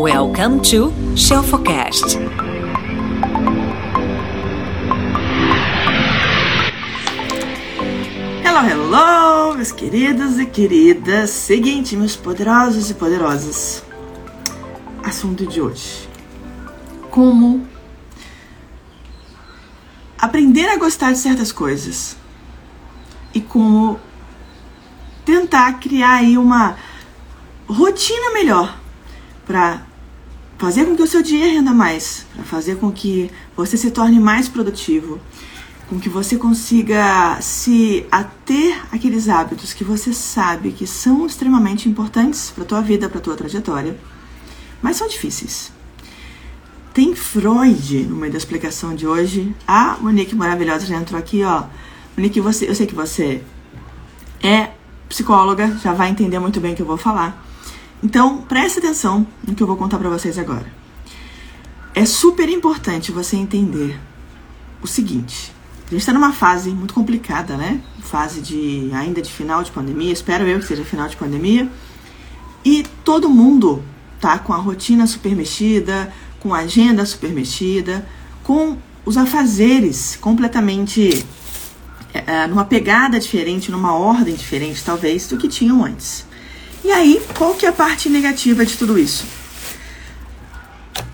Welcome to Shelfocast. Hello, hello, meus queridos e queridas. Seguinte, meus poderosos e poderosas. Assunto de hoje: Como aprender a gostar de certas coisas e como tentar criar aí uma rotina melhor para fazer com que o seu dia renda mais, para fazer com que você se torne mais produtivo, com que você consiga se ater àqueles hábitos que você sabe que são extremamente importantes para tua vida, para tua trajetória, mas são difíceis. Tem Freud no meio da explicação de hoje. A Monique maravilhosa já entrou aqui, ó. Monique, você, eu sei que você é psicóloga, já vai entender muito bem o que eu vou falar. Então, preste atenção no que eu vou contar para vocês agora. É super importante você entender o seguinte: a gente está numa fase muito complicada, né? Fase de ainda de final de pandemia, espero eu que seja final de pandemia. E todo mundo tá com a rotina super mexida, com a agenda super mexida, com os afazeres completamente é, numa pegada diferente, numa ordem diferente, talvez, do que tinham antes. E aí, qual que é a parte negativa de tudo isso?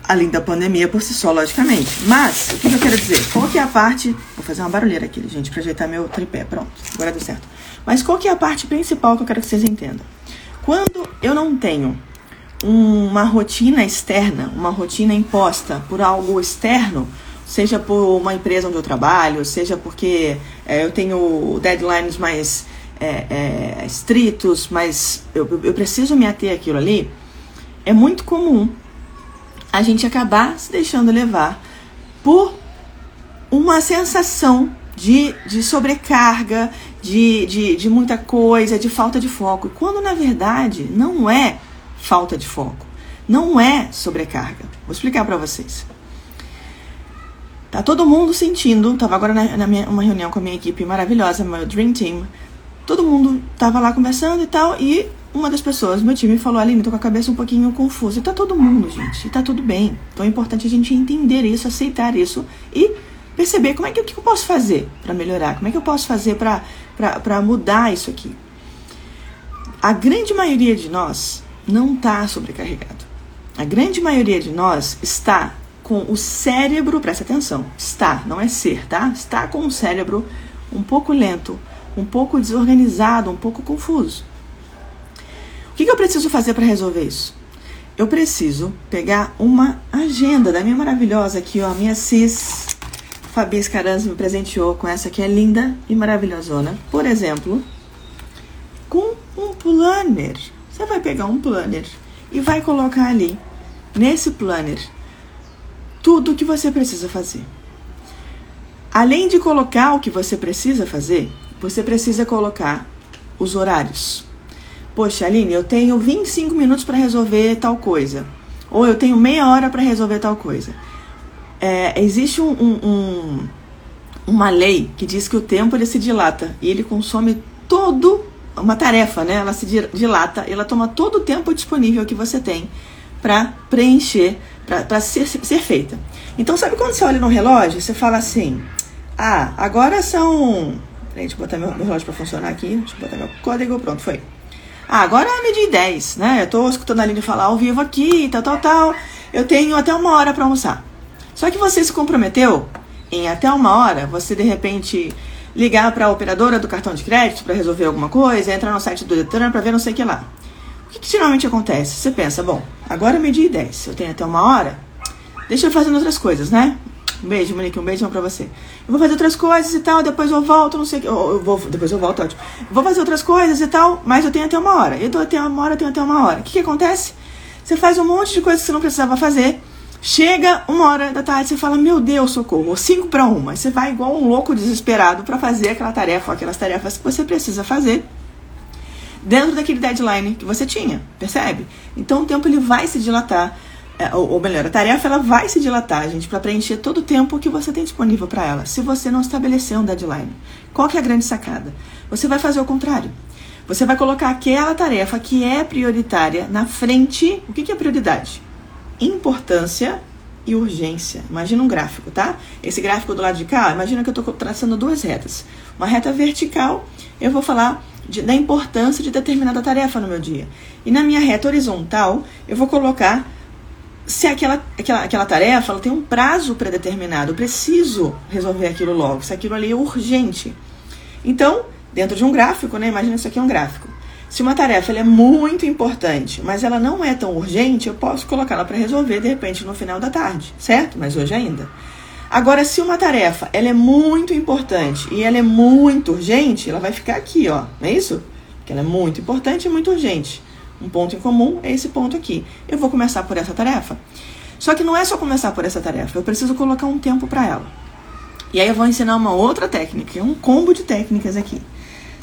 Além da pandemia por si só, logicamente. Mas, o que, eu quero dizer? Qual que é a parte... Vou fazer uma barulheira aqui, gente, pra ajeitar meu tripé. Pronto, agora deu certo. Mas qual que é a parte principal que eu quero que vocês entendam? Quando eu não tenho uma rotina externa, uma rotina imposta por algo externo, seja por uma empresa onde eu trabalho, seja porque é, eu tenho deadlines mais é, é, estritos, mas eu, eu preciso me ater aquilo ali, é muito comum a gente acabar se deixando levar por uma sensação de, de sobrecarga, de, de, de muita coisa, de falta de foco. Quando na verdade não é falta de foco, não é sobrecarga. Vou explicar para vocês. Tá todo mundo sentindo, tava agora na, na minha, uma reunião com a minha equipe maravilhosa, meu Dream Team, todo mundo tava lá conversando e tal, e uma das pessoas do meu time falou, Aline, tô com a cabeça um pouquinho confusa. E tá todo mundo, gente, e tá tudo bem. Então é importante a gente entender isso, aceitar isso e perceber como é que, o que eu posso fazer para melhorar, como é que eu posso fazer para mudar isso aqui. A grande maioria de nós não está sobrecarregado. A grande maioria de nós está com o cérebro, presta atenção, está, não é ser, tá? Está com o cérebro um pouco lento, um pouco desorganizado, um pouco confuso. O que, que eu preciso fazer para resolver isso? Eu preciso pegar uma agenda da minha maravilhosa aqui, ó, minha cis. Fabi Scaranzi me presenteou com essa que é linda e maravilhosona. Por exemplo, com um planner. Você vai pegar um planner e vai colocar ali, nesse planner, tudo o que você precisa fazer. Além de colocar o que você precisa fazer, você precisa colocar os horários. Poxa, Aline, eu tenho 25 minutos para resolver tal coisa. Ou eu tenho meia hora para resolver tal coisa. É, existe um, um, um, uma lei que diz que o tempo ele se dilata e ele consome todo uma tarefa, né? Ela se dilata, ela toma todo o tempo disponível que você tem para preencher, para ser, ser feita. Então, sabe quando você olha no relógio, você fala assim: "Ah, agora são Peraí, deixa eu botar meu, relógio pra funcionar aqui. Deixa eu botar meu código. Pronto, foi. Ah, agora é meio-dia 10, né? Eu tô escutando a Aline falar ao vivo aqui, tal, tal, tal. Eu tenho até uma hora para almoçar. Só que você se comprometeu em até uma hora, você de repente ligar para a operadora do cartão de crédito para resolver alguma coisa, entrar no site do Detran para ver não sei o que lá. O que, que geralmente acontece? Você pensa, bom, agora é meio-dia e 10, eu tenho até uma hora, deixa eu fazer outras coisas, né? Um beijo, Monique, um beijão pra você. Eu vou fazer outras coisas e tal, depois eu volto, não sei o que. Eu vou, depois eu volto, ótimo. Vou fazer outras coisas e tal, mas eu tenho até uma hora. Eu tô até uma hora, eu tenho até uma hora. O que, que acontece? Você faz um monte de coisas que você não precisava fazer. Chega uma hora da tarde, você fala, meu Deus, socorro, ou cinco para uma. Você vai igual um louco desesperado para fazer aquela tarefa, aquelas tarefas que você precisa fazer dentro daquele deadline que você tinha, percebe? Então o tempo ele vai se dilatar ou, melhor, a tarefa ela vai se dilatar, gente, para preencher todo o tempo que você tem disponível para ela, se você não estabelecer um deadline. Qual que é a grande sacada? Você vai fazer o contrário. Você vai colocar aquela tarefa que é prioritária na frente. O que, que é prioridade? importância e urgência. Imagina um gráfico, tá? Esse gráfico do lado de cá, imagina que eu estou traçando duas retas. Uma reta vertical, eu vou falar de, da importância de determinada tarefa no meu dia. E na minha reta horizontal, eu vou colocar se aquela, aquela, aquela tarefa ela tem um prazo pré-determinado, eu preciso resolver aquilo logo, se aquilo ali é urgente. Então, dentro de um gráfico, né? Imagina isso aqui é um gráfico. Se uma tarefa é muito importante, mas ela não é tão urgente, eu posso colocá-la para resolver de repente no final da tarde, certo? Mas hoje ainda. Agora, se uma tarefa ela é muito importante e ela é muito urgente, ela vai ficar aqui, ó, não é isso? Porque ela é muito importante e muito urgente. Um ponto em comum é esse ponto aqui. Eu vou começar por essa tarefa. Só que não é só começar por essa tarefa, eu preciso colocar um tempo para ela. E aí eu vou ensinar uma outra técnica, um combo de técnicas aqui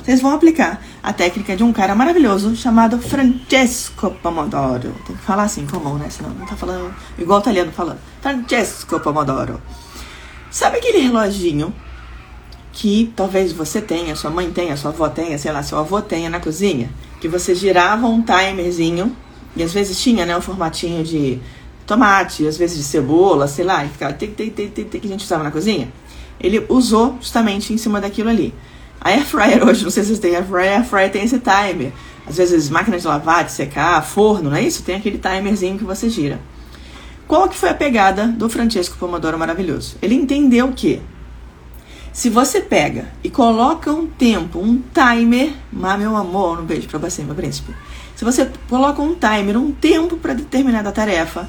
vocês vão aplicar a técnica de um cara maravilhoso chamado Francesco Pomodoro. Tem que falar assim, comum, né? Senão não tá falando igual o italiano falando. Francesco Pomodoro. Sabe aquele reloginho que talvez você tenha, sua mãe tenha, sua avó tenha, sei lá, seu avô tenha na cozinha? Que você girava um timerzinho e às vezes tinha, né, um formatinho de tomate, às vezes de cebola, sei lá, e ficava tem, tem, tem, tem, que a gente usava na cozinha. Ele usou justamente em cima daquilo ali. A air fryer hoje, não sei se vocês têm air fryer, air fryer tem esse timer. Às vezes máquina de lavar, de secar, forno, não é isso? Tem aquele timerzinho que você gira. Qual que foi a pegada do Francesco Pomodoro maravilhoso? Ele entendeu que se você pega e coloca um tempo, um timer, mas meu amor, um beijo para você, meu príncipe. Se você coloca um timer, um tempo para determinada tarefa,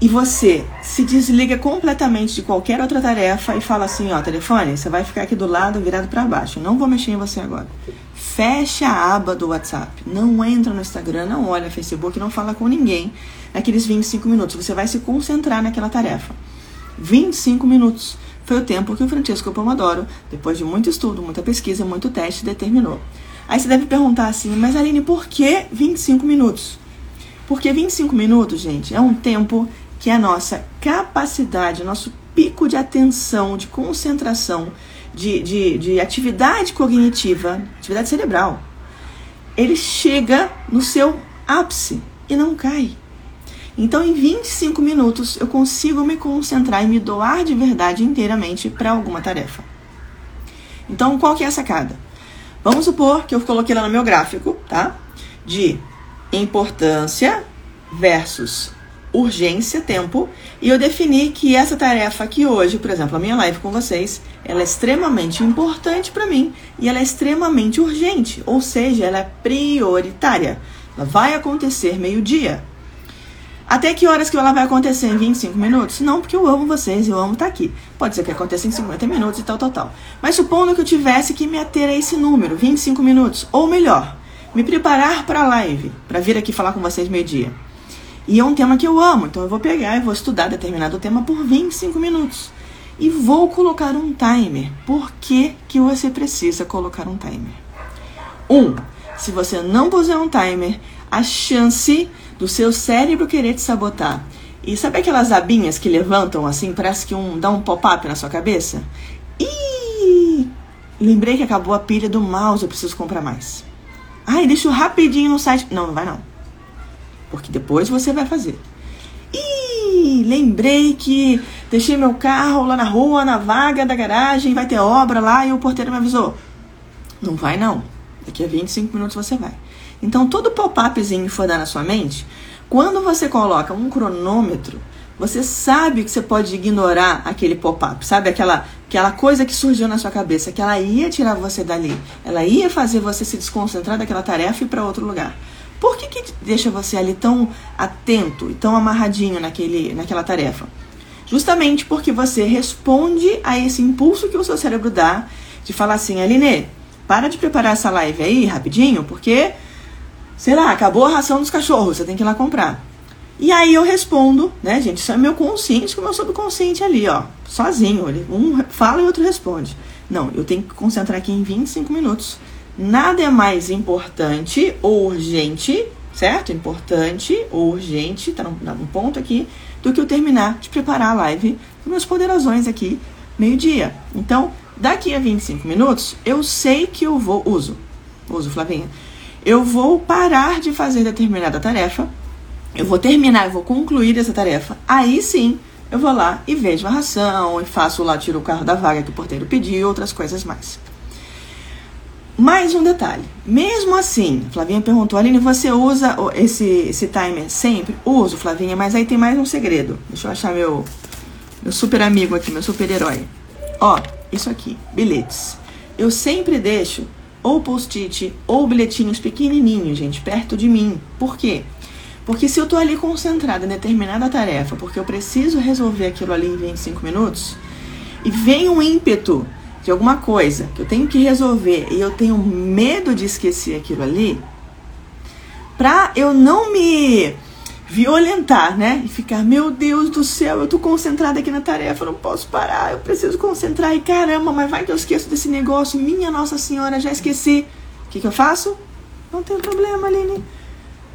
e você se desliga completamente de qualquer outra tarefa e fala assim, ó, telefone, você vai ficar aqui do lado virado para baixo. não vou mexer em você agora. Fecha a aba do WhatsApp. Não entra no Instagram, não olha Facebook, não fala com ninguém naqueles 25 minutos. Você vai se concentrar naquela tarefa. 25 minutos foi o tempo que o Francisco Pomodoro, depois de muito estudo, muita pesquisa, muito teste, determinou. Aí você deve perguntar assim, mas Aline, por que 25 minutos? Porque 25 minutos, gente, é um tempo que a nossa capacidade, nosso pico de atenção, de concentração, de, de, de atividade cognitiva, atividade cerebral, ele chega no seu ápice e não cai. Então, em 25 minutos, eu consigo me concentrar e me doar de verdade inteiramente para alguma tarefa. Então, qual que é a sacada? Vamos supor que eu coloquei lá no meu gráfico, tá? De importância versus urgência, tempo, e eu defini que essa tarefa aqui hoje, por exemplo, a minha live com vocês, ela é extremamente importante para mim e ela é extremamente urgente, ou seja, ela é prioritária. Ela vai acontecer meio-dia. Até que horas que ela vai acontecer? Em 25 minutos? Não, porque eu amo vocês, eu amo estar tá aqui. Pode ser que aconteça em 50 minutos e tal, tal, tal. Mas supondo que eu tivesse que me ater a esse número, 25 minutos, ou melhor, me preparar para a live, para vir aqui falar com vocês meio-dia. E é um tema que eu amo, então eu vou pegar e vou estudar determinado tema por 25 minutos. E vou colocar um timer. Por que, que você precisa colocar um timer? Um, se você não puser um timer, a chance do seu cérebro querer te sabotar. E sabe aquelas abinhas que levantam assim, parece que um dá um pop-up na sua cabeça? E lembrei que acabou a pilha do mouse, eu preciso comprar mais. Ai, deixa eu rapidinho no site. Não, não vai não porque depois você vai fazer. Ih, lembrei que deixei meu carro lá na rua, na vaga da garagem, vai ter obra lá e o porteiro me avisou. Não vai não. Daqui a 25 minutos você vai. Então, todo pop-upzinho for dar na sua mente, quando você coloca um cronômetro, você sabe que você pode ignorar aquele pop-up, sabe? Aquela, aquela coisa que surgiu na sua cabeça, que ela ia tirar você dali, ela ia fazer você se desconcentrar daquela tarefa e ir para outro lugar. Por que, que deixa você ali tão atento e tão amarradinho naquele, naquela tarefa? Justamente porque você responde a esse impulso que o seu cérebro dá de falar assim, Aline, para de preparar essa live aí rapidinho, porque, sei lá, acabou a ração dos cachorros, você tem que ir lá comprar. E aí eu respondo, né, gente? Isso é meu consciente com o meu subconsciente ali, ó, sozinho. Um fala e o outro responde. Não, eu tenho que concentrar aqui em 25 minutos Nada é mais importante ou urgente, certo? Importante ou urgente, tá no, ponto aqui, do que eu terminar de preparar a live com meus poderosões aqui, meio-dia. Então, daqui a 25 minutos, eu sei que eu vou. Uso, uso, Flavinha. Eu vou parar de fazer determinada tarefa eu vou terminar, eu vou concluir essa tarefa. Aí sim, eu vou lá e vejo a ração, e faço lá, tiro o carro da vaga que o porteiro pediu, outras coisas mais. Mais um detalhe. Mesmo assim, Flavinha perguntou, Aline, você usa esse, esse timer sempre? Uso, Flavinha, mas aí tem mais um segredo. Deixa eu achar meu, meu super amigo aqui, meu super herói. Ó, isso aqui, bilhetes. Eu sempre deixo ou post-it ou bilhetinhos pequenininhos, gente, perto de mim. Por quê? Porque se eu tô ali concentrada em determinada tarefa, porque eu preciso resolver aquilo ali em 25 minutos, e vem um ímpeto de alguma coisa que eu tenho que resolver e eu tenho medo de esquecer aquilo ali, pra eu não me violentar, né? E ficar, meu Deus do céu, eu tô concentrada aqui na tarefa, não posso parar, eu preciso concentrar e caramba, mas vai que eu esqueço desse negócio, minha Nossa Senhora, já esqueci. O que, que eu faço? Não tem problema, Aline.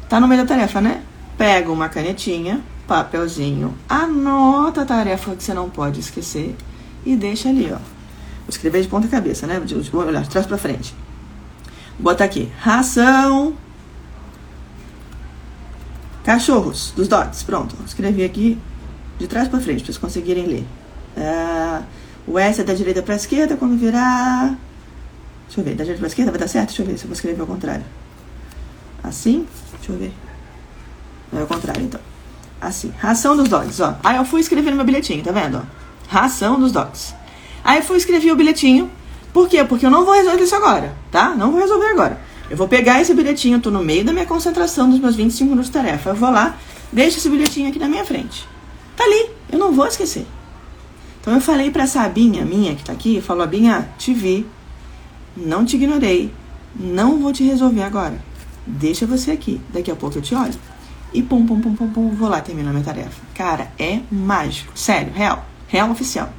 Tá no meio da tarefa, né? Pega uma canetinha, papelzinho, anota a tarefa que você não pode esquecer e deixa ali, ó. Vou escrever de ponta cabeça, né? Vou olhar de trás pra frente. Bota aqui. Ração. Cachorros, dos dogs. Pronto. Escrevi aqui de trás para frente, para vocês conseguirem ler. Uh, o S é da direita para esquerda, quando virar. Deixa eu ver, da direita para esquerda vai dar certo? Deixa eu ver se eu vou escrever ao contrário. Assim? Deixa eu ver. Não é ao contrário, então. Assim. Ração dos dogs, ó. Aí eu fui escrever no meu bilhetinho, tá vendo? Ração dos dogs. Aí eu fui escrever o bilhetinho. Por quê? Porque eu não vou resolver isso agora, tá? Não vou resolver agora. Eu vou pegar esse bilhetinho, tô no meio da minha concentração dos meus 25 minutos de tarefa. Eu vou lá, deixo esse bilhetinho aqui na minha frente. Tá ali, eu não vou esquecer. Então eu falei pra Sabinha, minha que tá aqui, falou, Binha, te vi, não te ignorei, não vou te resolver agora. Deixa você aqui, daqui a pouco eu te olho. E pum, pum, pum, pum, pum, vou lá terminar minha tarefa. Cara, é mágico. Sério, real. Real oficial.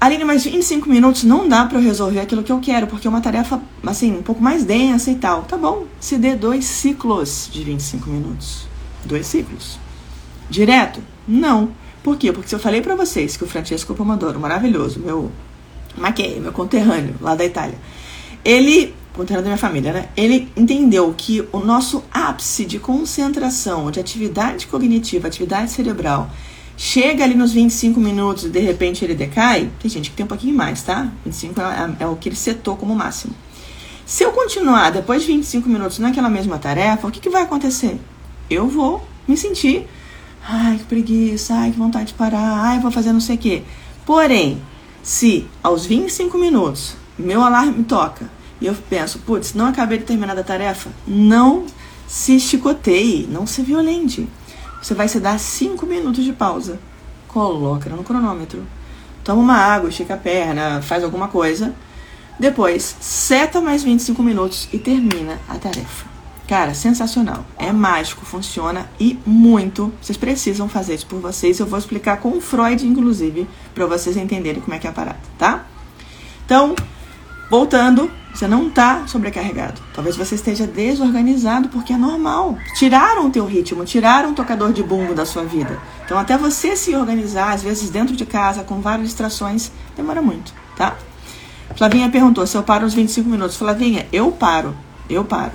Aline, mas 25 minutos não dá para eu resolver aquilo que eu quero, porque é uma tarefa, assim, um pouco mais densa e tal. Tá bom, se dê dois ciclos de 25 minutos. Dois ciclos. Direto? Não. Por quê? Porque se eu falei para vocês que o Francesco Pomodoro, maravilhoso, meu maquei, meu conterrâneo lá da Itália, ele, conterrâneo da minha família, né? Ele entendeu que o nosso ápice de concentração, de atividade cognitiva, atividade cerebral, chega ali nos 25 minutos e de repente ele decai, tem gente que tem um pouquinho mais, tá? 25 é, é, o que ele setou como máximo. Se eu continuar depois de 25 minutos naquela mesma tarefa, o que, que vai acontecer? Eu vou me sentir, ai que preguiça, ai que vontade de parar, ai vou fazer não sei o quê. Porém, se aos 25 minutos meu alarme toca e eu penso, putz, não acabei de terminar a tarefa, não se chicoteie, não se violente. Você vai se dar 5 minutos de pausa. Coloca no cronômetro. Toma uma água, estica a perna, faz alguma coisa. Depois, seta mais 25 minutos e termina a tarefa. Cara, sensacional. É mágico, funciona e muito. Vocês precisam fazer isso por vocês. Eu vou explicar com Freud, inclusive, para vocês entenderem como é que é a parada, tá? Então, voltando, você não está sobrecarregado. Talvez você esteja desorganizado porque é normal. Tiraram o teu ritmo, tiraram o tocador de bumbo da sua vida. Então até você se organizar, às vezes dentro de casa, com várias distrações, demora muito, tá? Flavinha perguntou se eu paro os 25 minutos. Flavinha, eu paro, eu paro.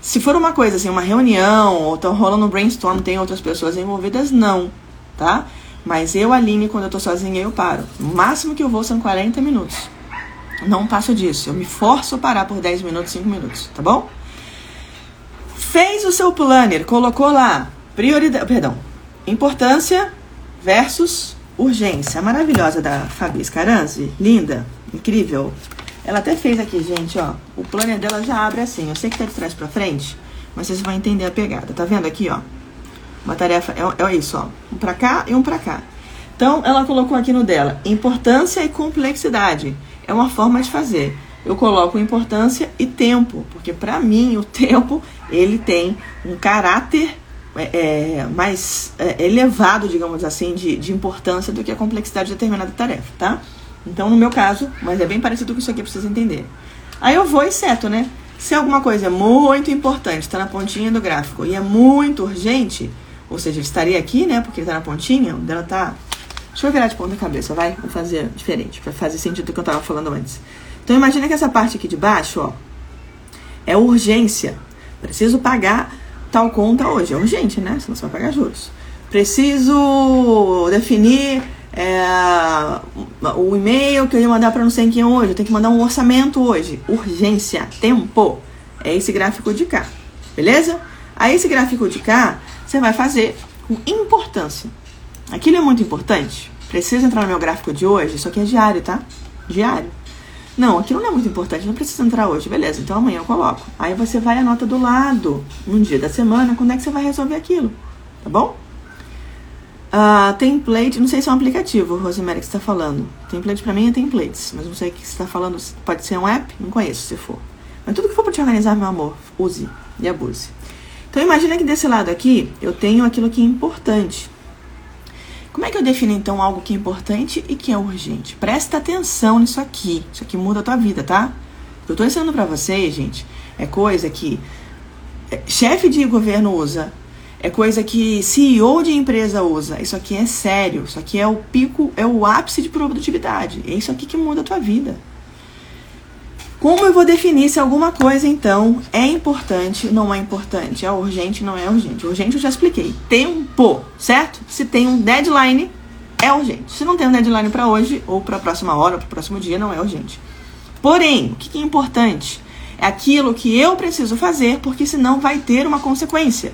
Se for uma coisa assim, uma reunião, ou tá rolando um brainstorm, tem outras pessoas envolvidas, não, tá? Mas eu, Aline, quando eu tô sozinha, eu paro. O máximo que eu vou são 40 minutos. Não passo disso. Eu me forço a parar por 10 minutos, 5 minutos, tá bom? Fez o seu planner, colocou lá prioridade, perdão, importância versus urgência. Maravilhosa da Fabi Scaranzi, linda, incrível. Ela até fez aqui, gente, ó. O planner dela já abre assim. Eu sei que tá de trás para frente, mas vocês vão entender a pegada. Tá vendo aqui, ó? Uma tarefa é, é isso, ó. Um para cá e um para cá. Então, ela colocou aqui no dela importância e complexidade é uma forma de fazer. Eu coloco importância e tempo, porque para mim o tempo ele tem um caráter é, é, mais é, elevado, digamos assim, de, de importância do que a complexidade de determinada tarefa, tá? Então, no meu caso, mas é bem parecido com isso aqui para vocês entenderem. Aí eu vou e seto, né? Se alguma coisa é muito importante, está na pontinha do gráfico e é muito urgente, ou seja, estaria aqui, né? Porque está na pontinha, onde ela está Deixa eu virar de ponta cabeça, vai? Vou fazer diferente, para fazer sentido do que eu tava falando antes. Então imagina que essa parte aqui de baixo, ó, é urgência. Preciso pagar tal conta hoje. É urgente, né? Senão você vai pagar juros. Preciso definir é, o e-mail que eu ia mandar para não sei quem hoje. Eu tenho que mandar um orçamento hoje. Urgência, tempo. É esse gráfico de cá. Beleza? Aí esse gráfico de cá, você vai fazer com importância. Aquilo é muito importante. Precisa entrar no meu gráfico de hoje? Isso aqui é diário, tá? Diário. Não, aquilo não é muito importante, não precisa entrar hoje. Beleza, então amanhã eu coloco. Aí você vai a nota do lado, um dia da semana, quando é que você vai resolver aquilo. Tá bom? Uh, template, não sei se é um aplicativo, Rosemary, que você está falando. Template para mim é templates, mas não sei o que você está falando. Pode ser um app? Não conheço se for. Mas tudo que for para te organizar, meu amor, use e abuse. Então imagina que desse lado aqui eu tenho aquilo que é importante. Como é que eu defino então algo que é importante e que é urgente? Presta atenção nisso aqui. Isso aqui muda a tua vida, tá? O que eu tô ensinando para vocês, gente, é coisa que é, chefe de governo usa, é coisa que CEO de empresa usa. Isso aqui é sério. Isso aqui é o pico, é o ápice de produtividade. É isso aqui que muda a tua vida. Como eu vou definir se alguma coisa, então, é importante, não é importante, é urgente, não é urgente? Urgente eu já expliquei. Tempo, certo? Se tem um deadline, é urgente. Se não tem um deadline para hoje, ou para a próxima hora, para o próximo dia, não é urgente. Porém, o que é importante? É aquilo que eu preciso fazer, porque senão vai ter uma consequência.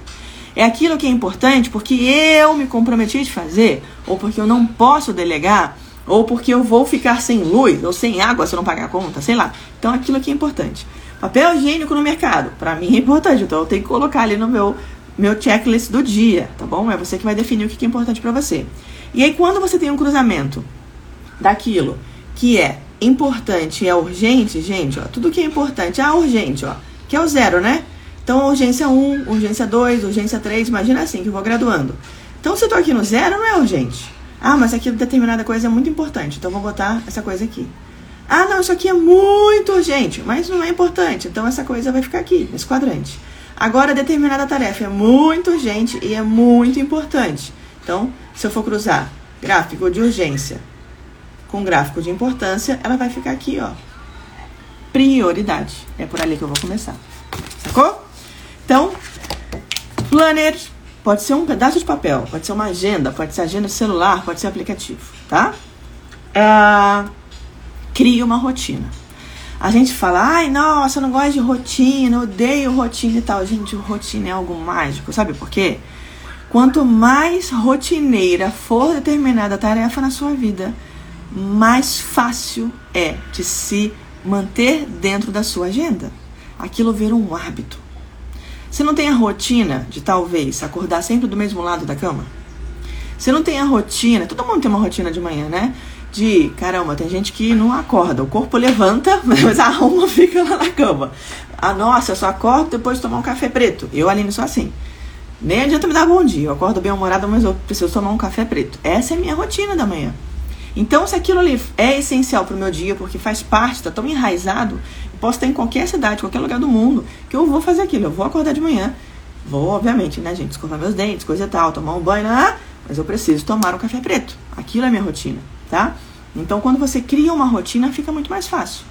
É aquilo que é importante porque eu me comprometi de fazer, ou porque eu não posso delegar, ou porque eu vou ficar sem luz ou sem água se eu não pagar a conta, sei lá. Então aquilo aqui é importante. Papel higiênico no mercado, para mim é importante, então eu tenho que colocar ali no meu meu checklist do dia, tá bom? É você que vai definir o que é importante para você. E aí quando você tem um cruzamento daquilo que é importante e é urgente, gente, ó, tudo que é importante, ah, urgente, ó, que é o zero, né? Então, urgência 1, urgência 2, urgência 3, imagina assim que eu vou graduando. Então, se eu tô aqui no zero, não é urgente. Ah, mas aqui determinada coisa é muito importante, então vou botar essa coisa aqui. Ah, não, isso aqui é muito urgente, mas não é importante, então essa coisa vai ficar aqui, nesse quadrante. Agora, determinada tarefa é muito urgente e é muito importante. Então, se eu for cruzar gráfico de urgência com gráfico de importância, ela vai ficar aqui, ó. Prioridade. É por ali que eu vou começar. Sacou? Então, planner Pode ser um pedaço de papel, pode ser uma agenda, pode ser agenda celular, pode ser aplicativo, tá? É, cria uma rotina. A gente fala, ai, nossa, eu não gosto de rotina, odeio rotina e tal. Gente, rotina é algo mágico, sabe por quê? Quanto mais rotineira for determinada tarefa na sua vida, mais fácil é de se manter dentro da sua agenda. Aquilo vira um hábito. Você não tem a rotina de talvez acordar sempre do mesmo lado da cama? Você não tem a rotina, todo mundo tem uma rotina de manhã, né? De caramba, tem gente que não acorda, o corpo levanta, mas a alma fica lá na cama. Ah, nossa, eu só acordo depois de tomar um café preto. Eu, Aline, sou assim. Nem adianta me dar bom dia. Eu acordo bem humorada, mas eu preciso tomar um café preto. Essa é a minha rotina da manhã. Então, se aquilo ali é essencial para o meu dia, porque faz parte, está tão enraizado, Posso estar em qualquer cidade, qualquer lugar do mundo, que eu vou fazer aquilo. Eu vou acordar de manhã, vou, obviamente, né, gente, escovar meus dentes, coisa e tal, tomar um banho, né, mas eu preciso tomar um café preto. Aquilo é minha rotina, tá? Então, quando você cria uma rotina, fica muito mais fácil.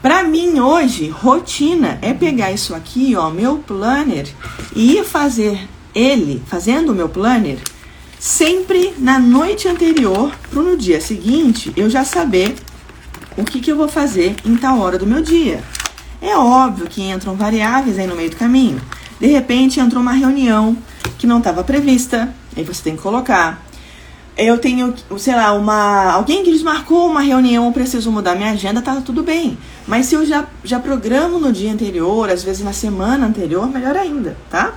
Para mim, hoje, rotina é pegar isso aqui, ó, meu planner, e ir fazer ele, fazendo o meu planner, sempre na noite anterior, para no dia seguinte eu já saber o que, que eu vou fazer em tal hora do meu dia. É óbvio que entram variáveis aí no meio do caminho. De repente entrou uma reunião que não estava prevista, aí você tem que colocar. Eu tenho, sei lá, uma alguém que desmarcou uma reunião, eu preciso mudar minha agenda, tá tudo bem. Mas se eu já, já programo no dia anterior, às vezes na semana anterior, melhor ainda, tá?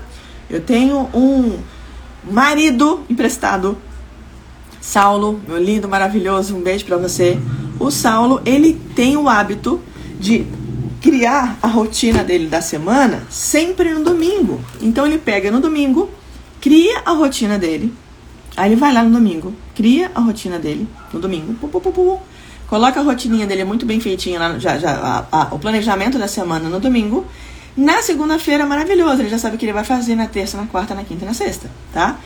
Eu tenho um marido emprestado, Saulo, meu lindo, maravilhoso, um beijo para você o Saulo, ele tem o hábito de criar a rotina dele da semana sempre no domingo. Então ele pega no domingo, cria a rotina dele. Aí ele vai lá no domingo, cria a rotina dele no domingo, pum, pum, pum, coloca a rotininha dele muito bem feitinha lá, já, já a, a, o planejamento da semana no domingo. Na segunda-feira, maravilhoso, ele já sabe o que ele vai fazer na terça, na quarta, na quinta e na sexta, tá?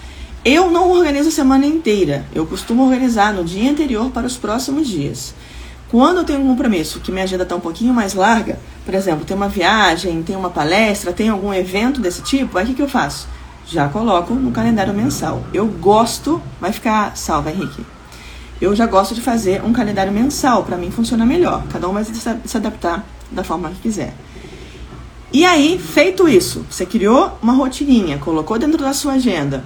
Eu não organizo a semana inteira. Eu costumo organizar no dia anterior para os próximos dias. Quando eu tenho um compromisso que minha agenda está um pouquinho mais larga, por exemplo, tem uma viagem, tem uma palestra, tem algum evento desse tipo, aí o que, que eu faço? Já coloco no calendário mensal. Eu gosto, vai ficar salva, Henrique. Eu já gosto de fazer um calendário mensal, para mim funciona melhor. Cada um vai se adaptar da forma que quiser. E aí, feito isso, você criou uma rotininha, colocou dentro da sua agenda.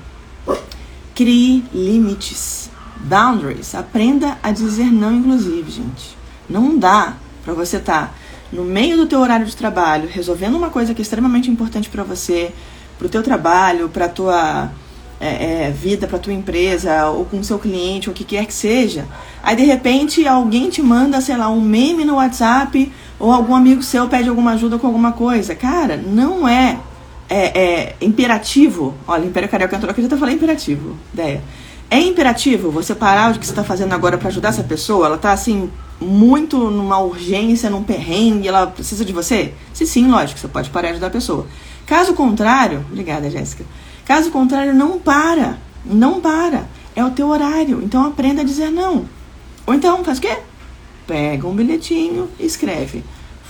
Crie limites, boundaries. Aprenda a dizer não, inclusive, gente. Não dá para você estar tá no meio do teu horário de trabalho, resolvendo uma coisa que é extremamente importante para você, para o teu trabalho, para tua é, é, vida para tua empresa ou com seu cliente, ou o que quer que seja. Aí de repente alguém te manda, sei lá, um meme no WhatsApp ou algum amigo seu pede alguma ajuda com alguma coisa. Cara, não é, é, é imperativo. Olha, Império Carioca entrou aqui, já tá falando imperativo. Ideia. É imperativo você parar o que você está fazendo agora para ajudar essa pessoa? Ela tá assim, muito numa urgência, num perrengue, ela precisa de você? Se sim, lógico, você pode parar de ajudar a pessoa. Caso contrário, obrigada, Jéssica. Caso contrário, não para. Não para. É o teu horário. Então aprenda a dizer não. Ou então, faz o quê? Pega um bilhetinho e escreve.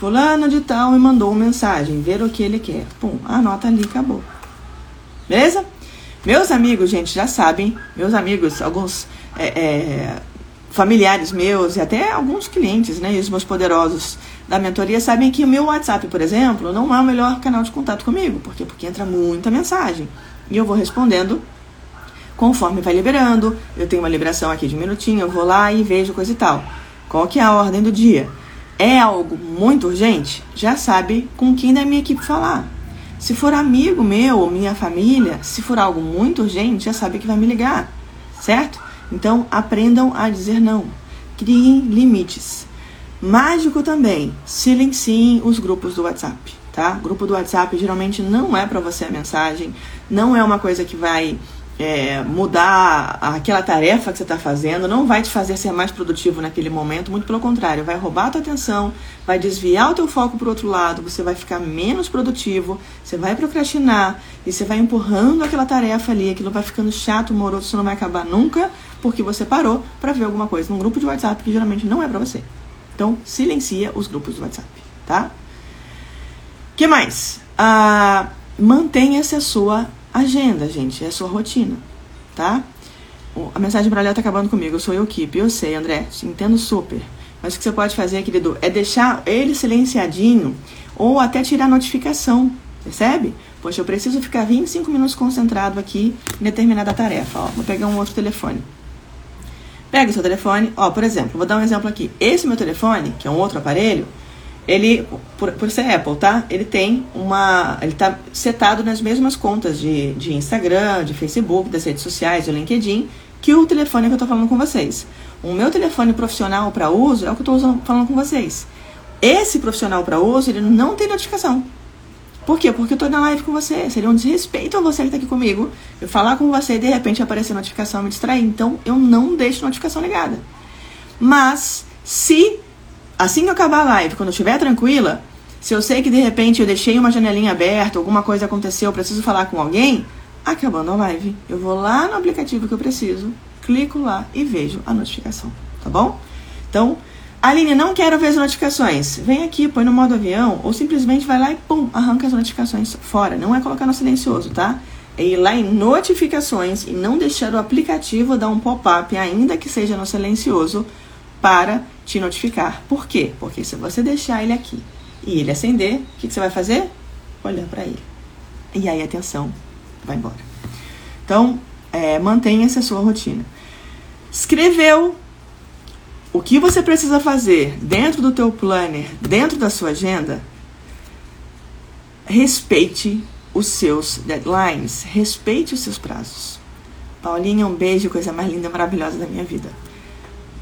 Fulano de tal me mandou uma mensagem, ver o que ele quer. Pum, anota ali, acabou. Beleza? Meus amigos, gente, já sabem, meus amigos, alguns é, é, familiares meus e até alguns clientes, né, e os meus poderosos da mentoria sabem que o meu WhatsApp, por exemplo, não é o melhor canal de contato comigo. Por quê? Porque entra muita mensagem. E eu vou respondendo conforme vai liberando. Eu tenho uma liberação aqui de um minutinho, eu vou lá e vejo coisa e tal. Qual que é a ordem do dia? É algo muito urgente? Já sabe com quem da minha equipe falar. Se for amigo meu ou minha família, se for algo muito urgente, já sabe que vai me ligar, certo? Então aprendam a dizer não. Criem limites. Mágico também, silenciem os grupos do WhatsApp tá? Grupo do WhatsApp geralmente não é para você a mensagem, não é uma coisa que vai é, mudar aquela tarefa que você está fazendo, não vai te fazer ser mais produtivo naquele momento, muito pelo contrário, vai roubar a tua atenção, vai desviar o teu foco para o outro lado, você vai ficar menos produtivo, você vai procrastinar e você vai empurrando aquela tarefa ali, aquilo vai ficando chato, moroso, você não vai acabar nunca, porque você parou para ver alguma coisa num grupo de WhatsApp que geralmente não é para você. Então, silencia os grupos do WhatsApp, tá? que mais? Ah, mantenha-se a sua agenda, gente, é sua rotina, tá? A mensagem para ela tá acabando comigo, eu sou eu equipe, eu sei, André, entendo super. Mas o que você pode fazer, querido, é deixar ele silenciadinho ou até tirar a notificação, percebe? Poxa, eu preciso ficar 25 minutos concentrado aqui em determinada tarefa. Ó, vou pegar um outro telefone. Pega o seu telefone, ó, por exemplo, vou dar um exemplo aqui. Esse meu telefone, que é um outro aparelho, ele, por, por ser Apple, tá? Ele tem uma. Ele tá setado nas mesmas contas de, de Instagram, de Facebook, das redes sociais, do LinkedIn, que o telefone que eu tô falando com vocês. O meu telefone profissional para uso é o que eu estou falando com vocês. Esse profissional para uso, ele não tem notificação. Por quê? Porque eu estou na live com você. Seria um desrespeito a você que está aqui comigo. Eu falar com você e de repente aparecer notificação me distrair. Então eu não deixo notificação ligada. Mas se assim que acabar a live, quando eu estiver tranquila, se eu sei que de repente eu deixei uma janelinha aberta, alguma coisa aconteceu, eu preciso falar com alguém, acabando a live, eu vou lá no aplicativo que eu preciso, clico lá e vejo a notificação, tá bom? Então, Aline, não quero ver as notificações. Vem aqui, põe no modo avião, ou simplesmente vai lá e pum, arranca as notificações fora. Não é colocar no silencioso, tá? É ir lá em notificações e não deixar o aplicativo dar um pop-up, ainda que seja no silencioso, para te notificar. Por quê? Porque se você deixar ele aqui e ele acender, o que, que você vai fazer? Olhar para ele. E aí atenção vai embora. Então, é, mantenha essa sua rotina. Escreveu o que você precisa fazer dentro do teu planner, dentro da sua agenda, respeite os seus deadlines, respeite os seus prazos. Paulinha, um beijo, coisa mais linda, maravilhosa da minha vida.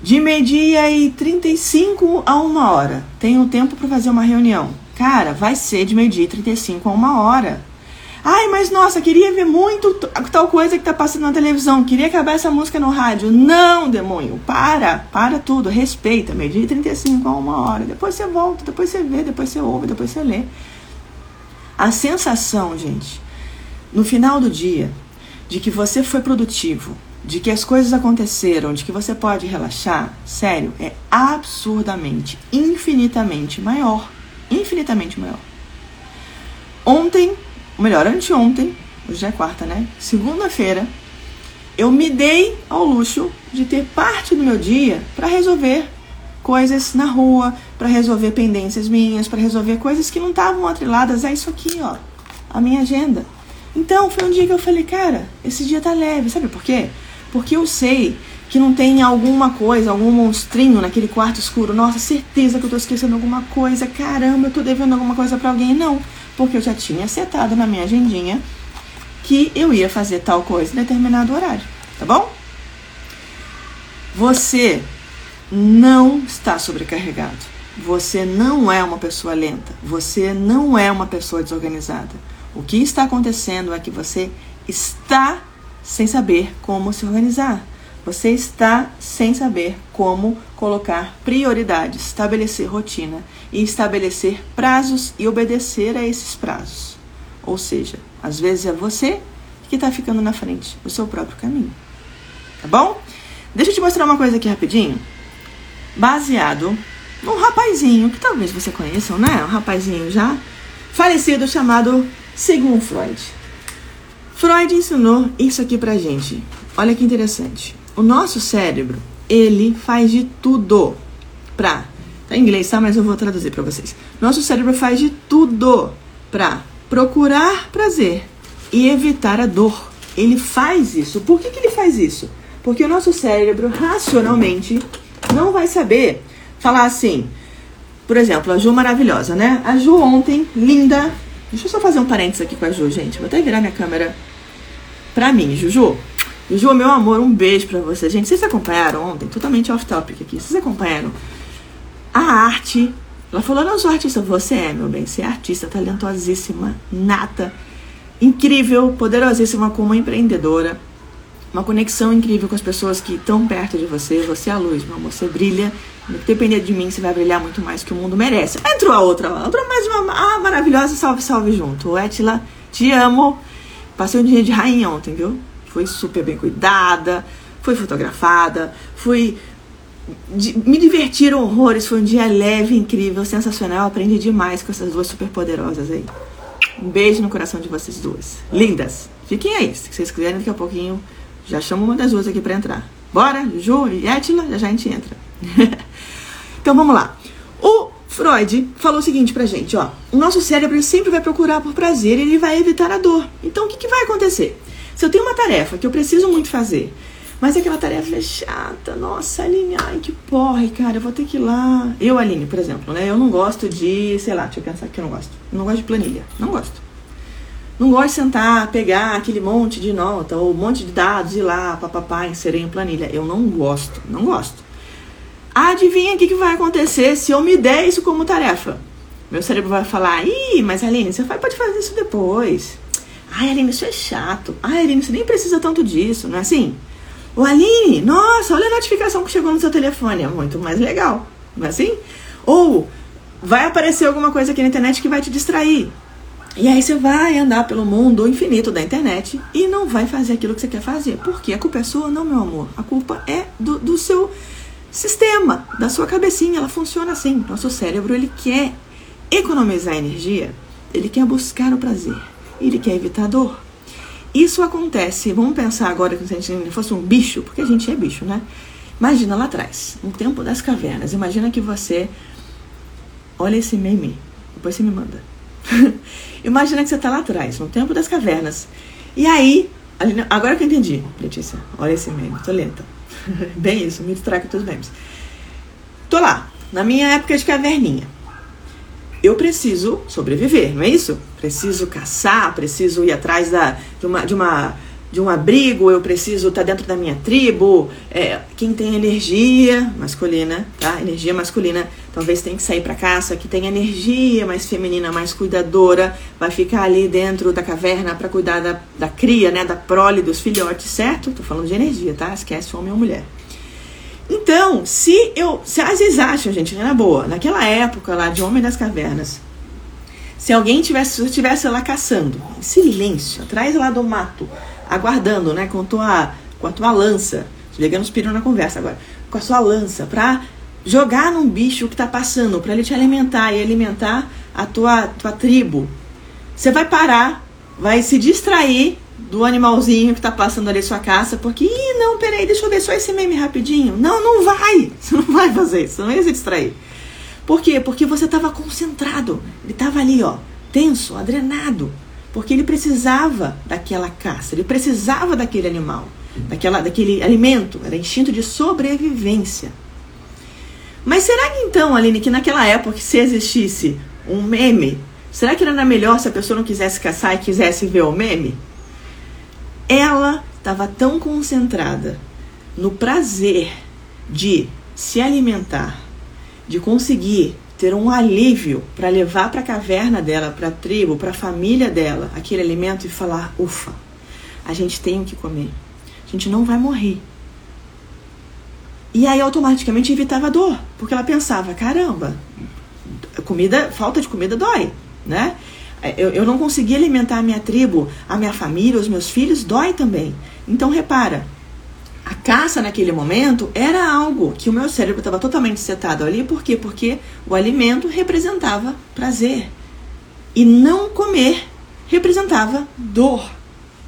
De meio-dia e 35 a uma hora. Tenho tempo para fazer uma reunião. Cara, vai ser de meio-dia e 35 a uma hora. Ai, mas nossa, queria ver muito tal coisa que tá passando na televisão. Queria acabar essa música no rádio. Não, demônio. Para, para tudo. Respeita. Meio-dia e 35 a uma hora. Depois você volta, depois você vê, depois você ouve, depois você lê. A sensação, gente, no final do dia, de que você foi produtivo, de que as coisas aconteceram, de que você pode relaxar, sério, é absurdamente, infinitamente maior. Infinitamente maior. Ontem, melhor, anteontem, hoje é quarta, né? Segunda-feira, eu me dei ao luxo de ter parte do meu dia para resolver coisas na rua, para resolver pendências minhas, para resolver coisas que não estavam atreladas a isso aqui, ó, a minha agenda. Então, foi um dia que eu falei, cara, esse dia tá leve, sabe por quê? Porque eu sei que não tem alguma coisa, algum monstrinho naquele quarto escuro. Nossa, certeza que eu tô esquecendo alguma coisa. Caramba, eu tô devendo alguma coisa para alguém. Não, porque eu já tinha setado na minha agendinha que eu ia fazer tal coisa em determinado horário, tá bom? Você não está sobrecarregado. Você não é uma pessoa lenta. Você não é uma pessoa desorganizada. O que está acontecendo é que você está sem saber como se organizar. Você está sem saber como colocar prioridades, estabelecer rotina e estabelecer prazos e obedecer a esses prazos. Ou seja, às vezes é você que está ficando na frente do seu próprio caminho. Tá bom? Deixa eu te mostrar uma coisa aqui rapidinho. Baseado num rapazinho que talvez você conheçam, né? Um rapazinho já falecido chamado Sigmund Freud. Freud ensinou isso aqui pra gente. Olha que interessante. O nosso cérebro, ele faz de tudo pra. Tá em inglês, tá? Mas eu vou traduzir para vocês. Nosso cérebro faz de tudo pra procurar prazer e evitar a dor. Ele faz isso. Por que, que ele faz isso? Porque o nosso cérebro, racionalmente, não vai saber falar assim. Por exemplo, a Ju maravilhosa, né? A Ju ontem, linda. Deixa eu só fazer um parênteses aqui com a Ju, gente. Vou até virar minha câmera pra mim, Juju. Juju, meu amor, um beijo pra você. Gente, vocês acompanharam ontem? Totalmente off-topic aqui. Vocês acompanharam a arte? Ela falou, não sou artista. Você é, meu bem. Você é artista, talentosíssima, nata, incrível, poderosíssima como empreendedora. Uma conexão incrível com as pessoas que estão perto de você. Você é a luz, meu amor. Você brilha. Dependendo de mim, você vai brilhar muito mais que o mundo merece. Entrou a outra, a mais uma ah, maravilhosa. Salve, salve junto. Etila, te amo. Passei um dia de rainha ontem, viu? Fui super bem cuidada, fui fotografada, fui. me divertiram horrores, foi um dia leve, incrível, sensacional. Aprendi demais com essas duas super poderosas aí. Um beijo no coração de vocês duas. Lindas! Fiquem aí, se vocês quiserem, daqui a pouquinho já chamo uma das duas aqui para entrar. Bora, Ju e Etila, já já a gente entra. então vamos lá. Freud falou o seguinte pra gente, ó. O nosso cérebro sempre vai procurar por prazer e ele vai evitar a dor. Então o que, que vai acontecer? Se eu tenho uma tarefa que eu preciso muito fazer, mas aquela tarefa é chata, nossa, Aline, ai que porra, cara, eu vou ter que ir lá. Eu, Aline, por exemplo, né? Eu não gosto de, sei lá, deixa eu pensar que eu não gosto. Eu não gosto de planilha, não gosto. Não gosto de sentar, pegar aquele monte de nota ou um monte de dados e lá, papapá, inserir em planilha. Eu não gosto, não gosto. Adivinha o que, que vai acontecer se eu me der isso como tarefa? Meu cérebro vai falar, ih, mas Aline, você pode fazer isso depois. Ai, Aline, isso é chato. Ai, Aline, você nem precisa tanto disso, não é assim? O Aline, nossa, olha a notificação que chegou no seu telefone. É muito mais legal, não é assim? Ou vai aparecer alguma coisa aqui na internet que vai te distrair. E aí você vai andar pelo mundo infinito da internet e não vai fazer aquilo que você quer fazer. Porque a culpa é sua? Não, meu amor. A culpa é do, do seu sistema, da sua cabecinha, ela funciona assim. Nosso cérebro, ele quer economizar energia, ele quer buscar o prazer, ele quer evitar dor. Isso acontece, vamos pensar agora que se a gente fosse um bicho, porque a gente é bicho, né? Imagina lá atrás, no tempo das cavernas, imagina que você. Olha esse meme, depois você me manda. imagina que você está lá atrás, no tempo das cavernas. E aí, agora que eu entendi, Letícia, olha esse meme, tô lenta. Bem isso, me distrai com teus memes. Tô lá, na minha época de caverninha. Eu preciso sobreviver, não é isso? Preciso caçar, preciso ir atrás da, de, uma, de, uma, de um abrigo, eu preciso estar tá dentro da minha tribo. É, quem tem energia masculina, tá? Energia masculina, talvez tenha que sair para caça. Que tem energia mais feminina, mais cuidadora, vai ficar ali dentro da caverna para cuidar da, da cria, né? Da prole dos filhotes, certo? Tô falando de energia, tá? Esquece homem ou mulher. Então, se eu. Se às vezes acham, gente, na boa, naquela época lá de Homem das Cavernas, se alguém tivesse, tivesse lá caçando, em silêncio, atrás lá do mato, aguardando, né, com tua com a tua lança, ligando os pirão na conversa agora, com a sua lança, pra jogar num bicho que tá passando, para ele te alimentar e alimentar a tua, tua tribo. Você vai parar, vai se distrair do animalzinho que tá passando ali sua caça, porque, ih, não, peraí, deixa eu ver só esse meme rapidinho. Não, não vai! Você não vai fazer isso, não ia se distrair. Por quê? Porque você estava concentrado. Ele estava ali, ó, tenso, adrenado. Porque ele precisava daquela caça, ele precisava daquele animal, daquela, daquele alimento. Era instinto de sobrevivência. Mas será que então, Aline, que naquela época, se existisse um meme, será que era melhor se a pessoa não quisesse caçar e quisesse ver o meme? Ela estava tão concentrada no prazer de se alimentar, de conseguir ter um alívio para levar para a caverna dela, para a tribo, para a família dela, aquele alimento e falar: ufa, a gente tem o que comer, a gente não vai morrer. E aí automaticamente evitava a dor, porque ela pensava: caramba, comida, falta de comida dói, né? Eu, eu não consegui alimentar a minha tribo, a minha família, os meus filhos, dói também. Então repara, a caça naquele momento era algo que o meu cérebro estava totalmente setado ali. Por quê? Porque o alimento representava prazer. E não comer representava dor.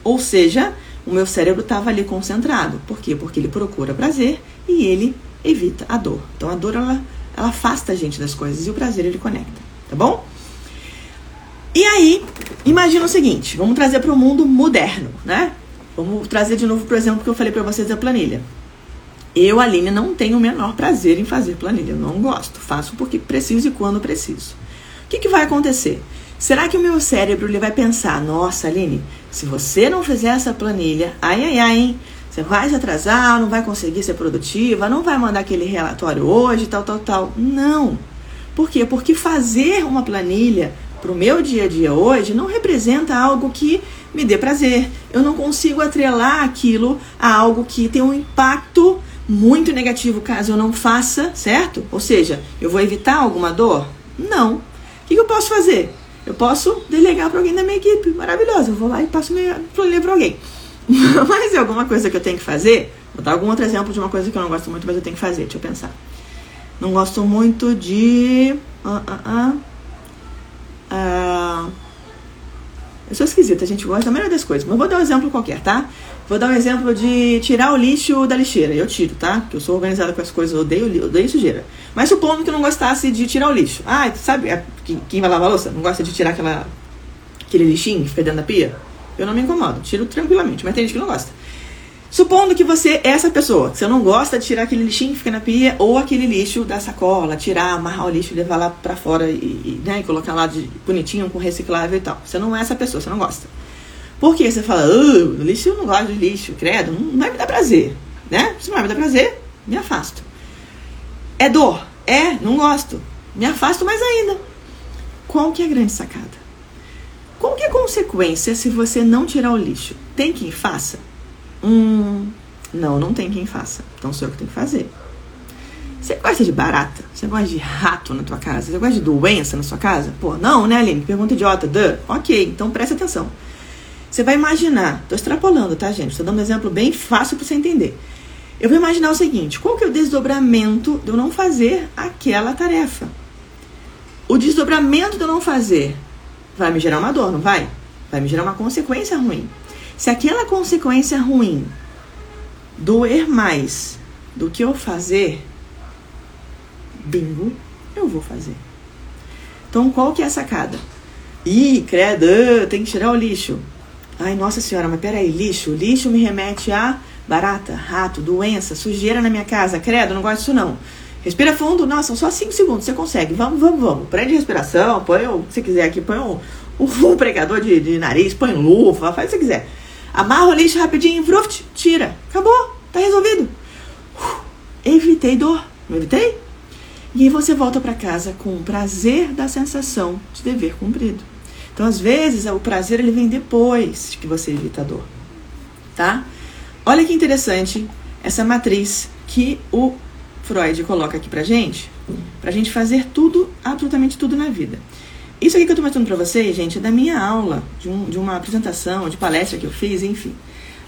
Ou seja, o meu cérebro estava ali concentrado. Por quê? Porque ele procura prazer e ele evita a dor. Então a dor ela, ela afasta a gente das coisas e o prazer ele conecta. Tá bom? E aí, imagina o seguinte: vamos trazer para o mundo moderno, né? Vamos trazer de novo, por exemplo, que eu falei para vocês da planilha. Eu, Aline, não tenho o menor prazer em fazer planilha. Eu não gosto. Faço porque preciso e quando preciso. O que, que vai acontecer? Será que o meu cérebro ele vai pensar: nossa, Aline, se você não fizer essa planilha, ai, ai, ai, hein? Você vai se atrasar, não vai conseguir ser produtiva, não vai mandar aquele relatório hoje, tal, tal, tal. Não. Por quê? Porque fazer uma planilha para o meu dia a dia hoje não representa algo que me dê prazer. Eu não consigo atrelar aquilo a algo que tem um impacto muito negativo caso eu não faça, certo? Ou seja, eu vou evitar alguma dor? Não. O que, eu posso fazer? Eu posso delegar para alguém da minha equipe. Maravilhoso. Eu vou lá e passo minha planilha para alguém. mas é alguma coisa que eu tenho que fazer? Vou dar algum outro exemplo de uma coisa que eu não gosto muito, mas eu tenho que fazer. Deixa eu pensar. Não gosto muito de. Uh, uh, uh. Uh, eu sou esquisita, a gente gosta da maioria das coisas. Mas vou dar um exemplo qualquer, tá? Vou dar um exemplo de tirar o lixo da lixeira. Eu tiro, tá? Porque eu sou organizada com as coisas, eu odeio, odeio sujeira. Mas supondo que eu não gostasse de tirar o lixo. Ah, sabe é, quem vai lavar a louça? Não gosta de tirar aquela, aquele lixinho que fica dentro da pia? Eu não me incomodo, tiro tranquilamente. Mas tem gente que não gosta. Supondo que você é essa pessoa, que você não gosta de tirar aquele lixinho que fica na pia ou aquele lixo da sacola, tirar, amarrar o lixo e levar lá pra fora e, né, e colocar lá de bonitinho com reciclável e tal. Você não é essa pessoa, você não gosta. Por que você fala, lixo eu não gosto de lixo, credo, não vai me dar prazer, né? Se não vai me dar prazer, me afasto. É dor? É, não gosto. Me afasto mais ainda. Qual que é a grande sacada? Qual que é a consequência se você não tirar o lixo? Tem quem faça? Hum, não, não tem quem faça. Então sou eu que tenho que fazer. Você gosta de barata? Você gosta de rato na tua casa? Você gosta de doença na sua casa? Pô, não, né, Aline? Pergunta idiota. Duh. Ok, então presta atenção. Você vai imaginar, tô extrapolando, tá, gente? Estou dando um exemplo bem fácil para você entender. Eu vou imaginar o seguinte: qual que é o desdobramento de eu não fazer aquela tarefa? O desdobramento de eu não fazer vai me gerar uma dor, não vai? Vai me gerar uma consequência ruim. Se aquela consequência ruim doer mais do que eu fazer, bingo, eu vou fazer. Então, qual que é a sacada? Ih, credo, tem que tirar o lixo. Ai, nossa senhora, mas peraí, lixo. Lixo me remete a barata, rato, doença, sujeira na minha casa. Credo, não gosto disso não. Respira fundo, nossa, são só 5 segundos, você consegue. Vamos, vamos, vamos. Prende respiração, põe o que você quiser aqui, põe um, pregador de, de nariz, põe luva, faz o que você quiser. Amarra o lixo rapidinho, fruft, tira. Acabou, tá resolvido. Evitei dor, não evitei? E aí você volta para casa com o prazer da sensação de dever cumprido. Então, às vezes, o prazer ele vem depois que você evita a dor, tá? Olha que interessante essa matriz que o Freud coloca aqui pra gente, pra gente fazer tudo, absolutamente tudo na vida. Isso aqui que eu estou mostrando para vocês, gente, é da minha aula, de, um, de, uma apresentação, de palestra que eu fiz, enfim.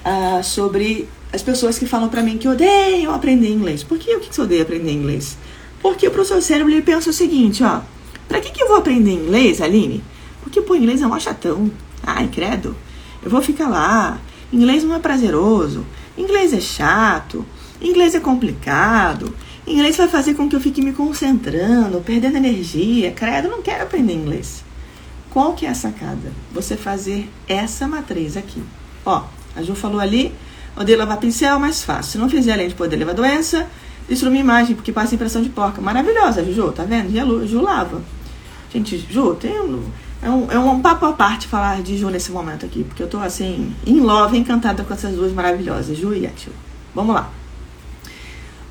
uh, sobre as pessoas que falam para mim que odeiam aprender inglês. Por que o que você odeia aprender inglês? Porque pro seu cérebro ele pensa o seguinte, ó. Pra que, que eu vou aprender inglês, Aline? Porque, pô, inglês é um chatão. Ai, credo. Eu vou ficar lá. Inglês não é prazeroso. Inglês é chato. Inglês é complicado. Inglês vai fazer com que eu fique me concentrando, perdendo energia. Credo, não quero aprender inglês. Qual que é a sacada? Você fazer essa matriz aqui. Ó, a Ju falou ali, odeio lavar pincel, mais fácil. Se não fizer além de poder levar doença, destruir minha imagem, porque passa impressão de porca. Maravilhosa, Ju, tá vendo? Ju, Ju lava. Gente, Ju, tem um, é, um, é um papo à parte falar de Ju nesse momento aqui, porque eu tô assim, in love, encantada com essas duas maravilhosas, Ju e Atil. Vamos lá.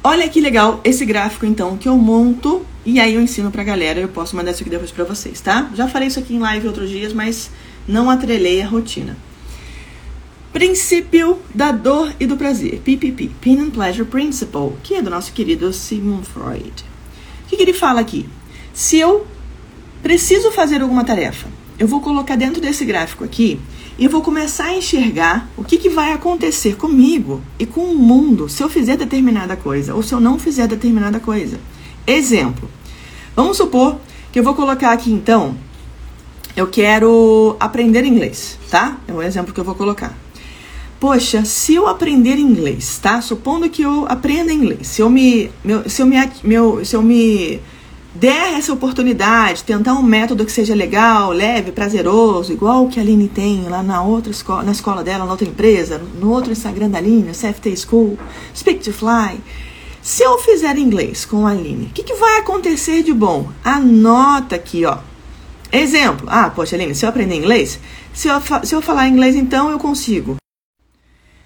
Olha que legal esse gráfico então que eu monto e aí eu ensino pra galera. Eu posso mandar isso aqui depois pra vocês, tá? Já falei isso aqui em live outros dias, mas não atrelei a rotina. Princípio da dor e do prazer, PPP, Pain and Pleasure Principle, que é do nosso querido Sigmund Freud. O que, que ele fala aqui? Se eu preciso fazer alguma tarefa, eu vou colocar dentro desse gráfico aqui e vou começar a enxergar o que, que vai acontecer comigo e com o mundo se eu fizer determinada coisa ou se eu não fizer determinada coisa. Exemplo. Vamos supor que eu vou colocar aqui então, eu quero aprender inglês, tá? É o exemplo que eu vou colocar poxa, se eu aprender inglês, tá? Supondo que eu aprenda inglês, se eu me, meu, se eu me, meu, se eu me der essa oportunidade, tentar um método que seja legal, leve, prazeroso, igual o que a Aline tem lá na outra escola, na escola dela, na outra empresa, no outro Instagram da Aline, CFT School, Speak to Fly. Se eu fizer inglês com a Aline, o que, que vai acontecer de bom? Anota aqui, ó. Exemplo. Ah, poxa, Aline, se eu aprender inglês, se eu, se eu falar inglês, então eu consigo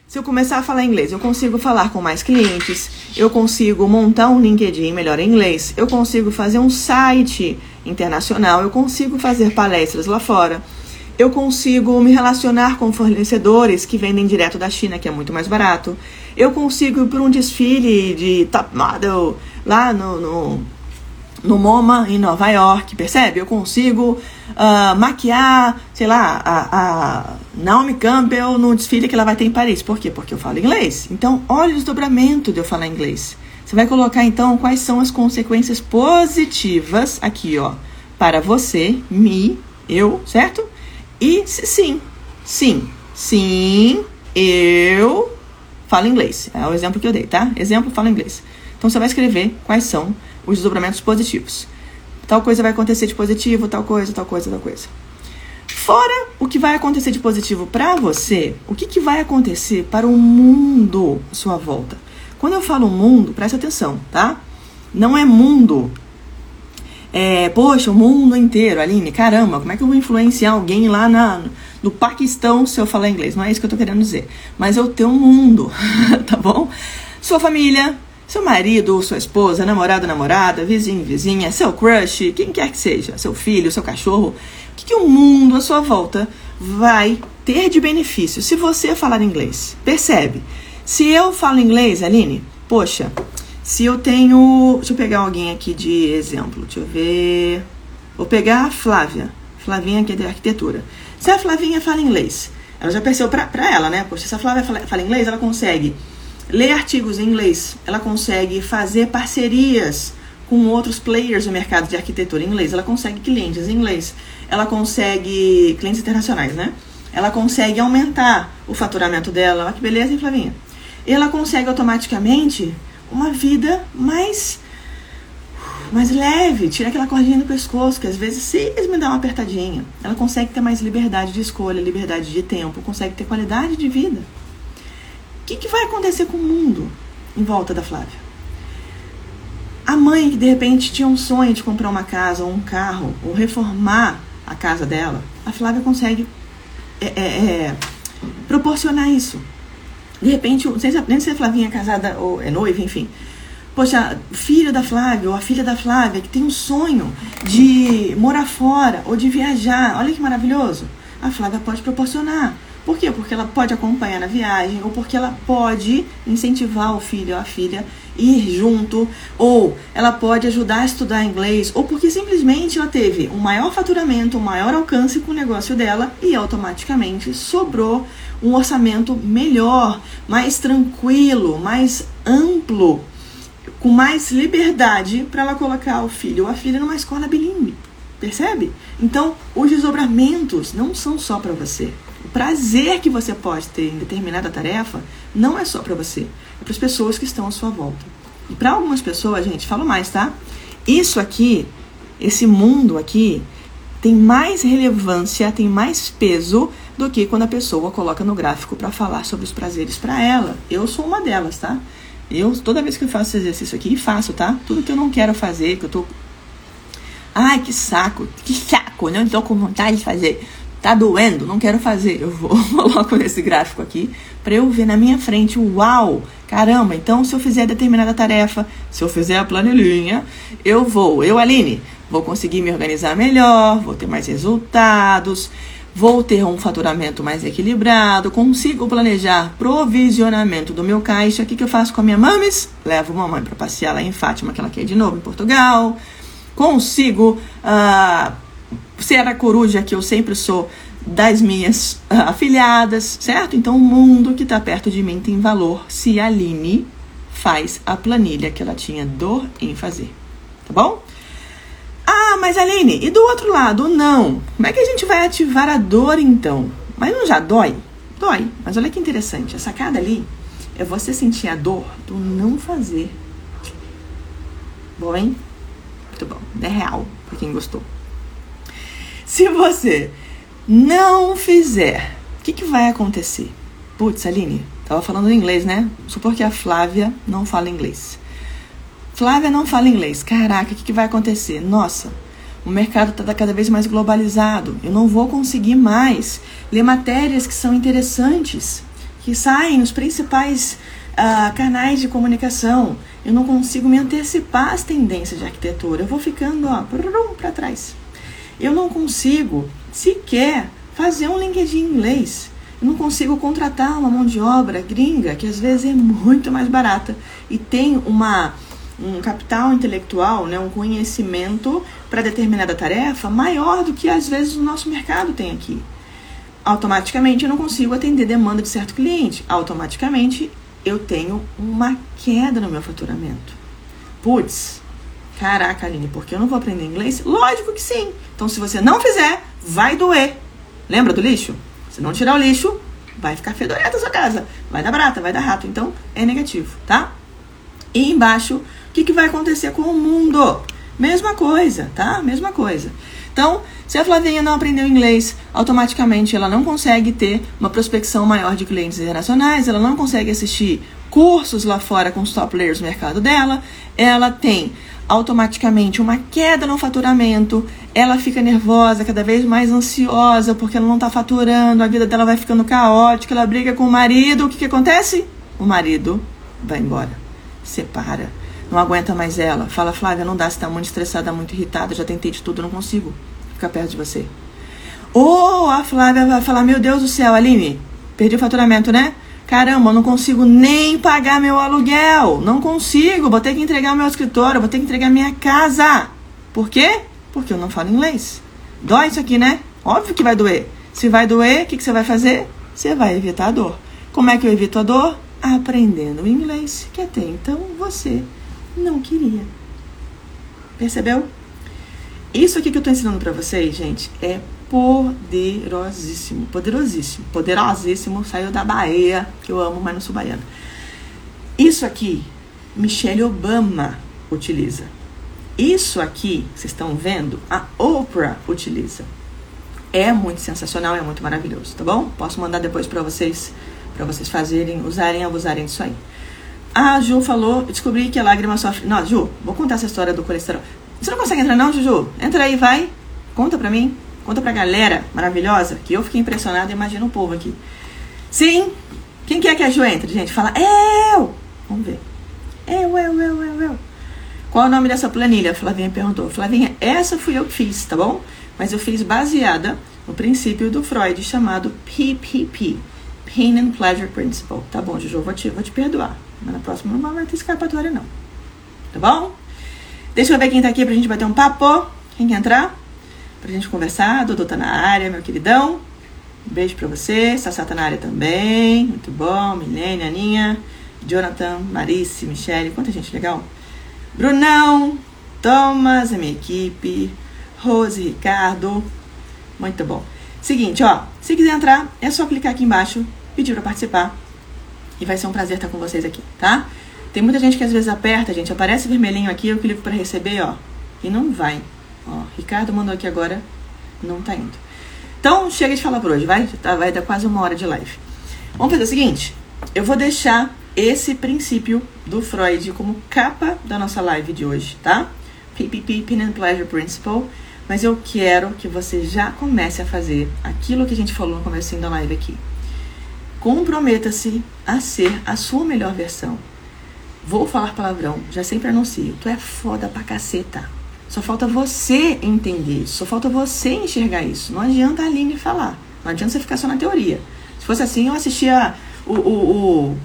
se eu começar a falar inglês, eu consigo falar com mais clientes, eu consigo montar um LinkedIn melhor em inglês, eu consigo fazer um site internacional, eu consigo fazer palestras lá fora, eu consigo me relacionar com fornecedores que vendem direto da China, que é muito mais barato, eu consigo ir para um desfile de top model lá no, no no MoMA em Nova York, percebe? Eu consigo uh, maquiar, sei lá, a, a, Naomi Campbell no desfile que ela vai ter em Paris. Por quê? Porque eu falo inglês. Então, olha o desdobramento de eu falar inglês. Você vai colocar então quais são as consequências positivas aqui, ó, para você, me, eu, certo? E sim, sim, sim, eu falo inglês. É o exemplo que eu dei, tá? Exemplo, falo inglês. Então você vai escrever quais são os desdobramentos positivos. Tal coisa vai acontecer de positivo, tal coisa, tal coisa, tal coisa. Fora o que vai acontecer de positivo para você, o que, que vai acontecer para o mundo à sua volta? Quando eu falo mundo, presta atenção, tá? Não é mundo. É, poxa, o mundo inteiro, Aline, caramba, como é que eu vou influenciar alguém lá na, no Paquistão se eu falar inglês? Não é isso que eu tô querendo dizer. Mas eu tenho um mundo, tá bom? Sua família, seu marido ou sua esposa, namorado, namorada, vizinho, vizinha, seu crush, quem quer que seja, seu filho, seu cachorro, o que, que o mundo à sua volta vai ter de benefício se você falar inglês? Percebe? Se eu falo inglês, Aline, poxa, se eu tenho. Deixa eu pegar alguém aqui de exemplo. Deixa eu ver. Vou pegar a Flávia. Flavinha aqui é de arquitetura. Se a Flavinha fala inglês, ela já percebeu pra, pra ela, né? Poxa, se a Flávia fala, fala inglês, ela consegue ler artigos em inglês, ela consegue fazer parcerias com outros players no mercado de arquitetura em inglês, ela consegue clientes em inglês, ela consegue clientes internacionais, né? Ela consegue aumentar o faturamento dela, olha que beleza, hein, Flavinha? Ela consegue automaticamente uma vida mais mais leve, tira aquela cordinha do pescoço, que às vezes se me dá uma apertadinha. Ela consegue ter mais liberdade de escolha, liberdade de tempo, consegue ter qualidade de vida que, que vai acontecer com o mundo em volta da Flávia? A mãe que de repente tinha um sonho de comprar uma casa ou um carro ou reformar a casa dela, a Flávia consegue é, é, é, proporcionar isso. De repente, nem se a Flavinha é casada ou é noiva, enfim. Poxa, filho da Flávia ou a filha da Flávia que tem um sonho de morar fora ou de viajar, olha que maravilhoso. A Flávia pode proporcionar Por quê? Porque ela pode acompanhar na viagem, ou porque ela pode incentivar o filho ou a filha ir junto, ou ela pode ajudar a estudar inglês, ou porque simplesmente ela teve um maior faturamento, um maior alcance com o negócio dela e automaticamente sobrou um orçamento melhor, mais tranquilo, mais amplo, com mais liberdade para ela colocar o filho ou a filha numa escola bilíngue. Percebe? Então, os desdobramentos não são só para você. O prazer que você pode ter em determinada tarefa não é só para você, é para as pessoas que estão à sua volta. E para algumas pessoas, gente, falo mais, tá? Isso aqui, esse mundo aqui, tem mais relevância, tem mais peso do que quando a pessoa coloca no gráfico para falar sobre os prazeres para ela. Eu sou uma delas, tá? Eu, toda vez que eu faço esse exercício aqui, faço, tá? Tudo que eu não quero fazer, que eu tô. Ai, que saco, que saco, não estou com vontade de fazer. Tá doendo, não quero fazer. Eu vou, coloco nesse gráfico aqui para eu ver na minha frente, uau, caramba, então se eu fizer determinada tarefa, se eu fizer a planilhinha, eu vou, eu, Aline, vou conseguir me organizar melhor, vou ter mais resultados, vou ter um faturamento mais equilibrado, consigo planejar provisionamento do meu caixa. O que, que eu faço com a minha mames? Levo mamãe para passear lá em Fátima, que ela quer de novo em Portugal. Consigo uh, ser a coruja que eu sempre sou das minhas uh, afiliadas, certo? Então o mundo que está perto de mim tem valor se a Aline faz a planilha que ela tinha dor em fazer. Tá bom? Ah, mas Aline, e do outro lado, não? Como é que a gente vai ativar a dor então? Mas não já dói? Dói. Mas olha que interessante, a sacada ali é você sentir a dor do não fazer. Bom, hein? Muito bom. É real, pra quem gostou. Se você não fizer, o que, que vai acontecer? Putz, Aline, tava falando inglês, né? Supor que a Flávia não fala inglês. Flávia não fala inglês. Caraca, o que, que vai acontecer? Nossa, o mercado está cada vez mais globalizado. Eu não vou conseguir mais ler matérias que são interessantes, que saem nos principais uh, canais de comunicação. Eu não consigo me antecipar às tendências de arquitetura. Eu vou ficando para trás. Eu não consigo sequer fazer um LinkedIn em inglês. Eu não consigo contratar uma mão de obra gringa, que às vezes é muito mais barata e tem uma um capital intelectual, né, um conhecimento para determinada tarefa maior do que às vezes o nosso mercado tem aqui. Automaticamente eu não consigo atender demanda de certo cliente. Automaticamente eu tenho uma queda no meu faturamento. Putz, caraca, Aline, porque eu não vou aprender inglês? Lógico que sim. Então se você não fizer, vai doer. Lembra do lixo? Se não tirar o lixo, vai ficar fedorenta a sua casa. Vai dar brata, vai dar rato. Então é negativo, tá? E embaixo que, que vai acontecer com o mundo? Mesma coisa, tá? Mesma coisa. Então, se a Flavinha não aprendeu inglês, automaticamente ela não consegue ter uma prospecção maior de clientes internacionais, ela não consegue assistir cursos lá fora com os top players do mercado dela, ela tem automaticamente uma queda no faturamento, ela fica nervosa, cada vez mais ansiosa porque ela não está faturando, a vida dela vai ficando caótica, ela briga com o marido, o que, que acontece? O marido vai embora, separa não aguenta mais ela. Fala, Flávia, não dá, você tá muito estressada, muito irritada, já tentei de tudo, não consigo ficar perto de você. Ou a Flávia vai falar, meu Deus do céu, Aline, perdi o faturamento, né? Caramba, eu não consigo nem pagar meu aluguel. Não consigo, vou ter que entregar meu escritório, vou ter que entregar minha casa. Por quê? Porque eu não falo inglês. Dói isso aqui, né? Óbvio que vai doer. Se vai doer, o que, que você vai fazer? Você vai evitar a dor. Como é que eu evito a dor? Aprendendo inglês, que até então você não queria. Percebeu? Isso aqui que eu estou ensinando para vocês, gente, é poderosíssimo, poderosíssimo, poderosíssimo. Saiu da Bahia, que eu amo, mas não sou baiana. Isso aqui, Michelle Obama utiliza. Isso aqui, vocês estão vendo, a Oprah utiliza. É muito sensacional, é muito maravilhoso, tá bom? Posso mandar depois para vocês, para vocês fazerem, usarem, abusarem disso aí. A Ju falou, descobri que a lágrima sofre. Não, Ju, vou contar essa história do colesterol. Você não consegue entrar, não, Juju? Entra aí, vai. Conta pra mim. Conta pra galera maravilhosa, que eu fiquei impressionada. Imagina o povo aqui. Sim. Quem quer que a Ju entre, gente? Fala, eu! Vamos ver. Eu, eu, eu, eu, eu. Qual o nome dessa planilha? A Flavinha perguntou. Flavinha, essa fui eu que fiz, tá bom? Mas eu fiz baseada o princípio do Freud chamado PPP, Pain and Pleasure Principle. Tá bom, Juju, vou te, vou te perdoar. Mas na próxima não vai ter escapatória, não. Tá bom? Deixa eu ver quem tá aqui pra gente bater um papo. Quem quer entrar? Pra gente conversar. Dudu tá na área, meu queridão. Um beijo pra você. Sassá tá na área também. Muito bom. Milene, Aninha, Jonathan, Marice, Michele. Quanta gente legal. Brunão, Thomas, a minha equipe. Rose, Ricardo. Muito bom. Seguinte, ó. Se quiser entrar, é só clicar aqui embaixo, pedir pra participar. E vai ser um prazer estar com vocês aqui, tá? Tem muita gente que às vezes aperta, gente. Aparece vermelhinho aqui, eu clico para receber, ó. E não vai. Ó, Ricardo mandou aqui agora, não tá indo. Então, chega de falar por hoje, vai? Tá, vai dar quase uma hora de live. Vamos fazer o seguinte: eu vou deixar esse princípio do Freud como capa da nossa live de hoje, tá? PPP, Pin and Pleasure Principle. Mas eu quero que você já comece a fazer aquilo que a gente falou no começo da live aqui. Comprometa-se a ser a sua melhor versão. Vou falar palavrão, já sempre anuncio. Tu é foda pra caceta. Só falta você entender isso, só falta você enxergar isso. Não adianta a Aline falar. Não adianta você ficar só na teoria. Se fosse assim, eu assistia o, o, o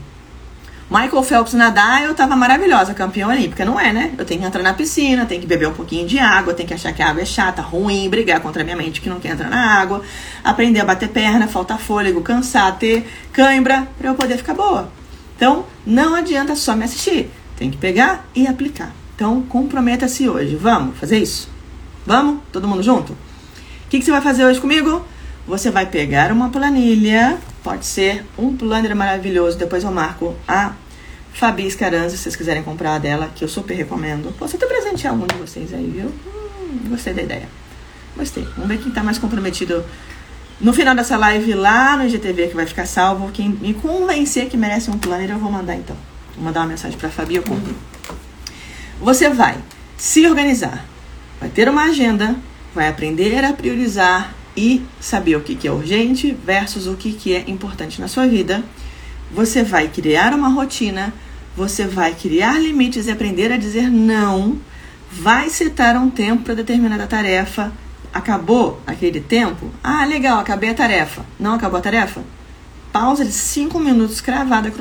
Michael Phelps nadar, eu tava maravilhosa, campeã olímpica. Não é, né? Eu tenho que entrar na piscina, tenho que beber um pouquinho de água, tenho que achar que a água é chata, ruim, brigar contra a minha mente que não quer entrar na água, aprender a bater perna, faltar fôlego, cansar, ter cãibra, pra eu poder ficar boa. Então, não adianta só me assistir. Tem que pegar e aplicar. Então, comprometa-se hoje. Vamos fazer isso? Vamos? Todo mundo junto? O que, que você vai fazer hoje comigo? Você vai pegar uma planilha, pode ser um planner maravilhoso, depois eu marco a Fabi Scaranza, se vocês quiserem comprar a dela, que eu super recomendo. Posso até presentear algum de vocês aí, viu? Hum, gostei da ideia. Gostei. Vamos ver quem tá mais comprometido no final dessa live lá no IGTV, que vai ficar salvo. Quem me convencer que merece um planner, eu vou mandar então. Vou mandar uma mensagem pra Fabi, eu compro. Você vai se organizar, vai ter uma agenda, vai aprender a priorizar e saber o que, que é urgente versus o que, que é importante na sua vida. Você vai criar uma rotina, você vai criar limites e aprender a dizer não, vai setar um tempo para determinada tarefa. Acabou aquele tempo? Ah, legal, acabei a tarefa. Não acabou a tarefa? Pausa de 5 minutos cravada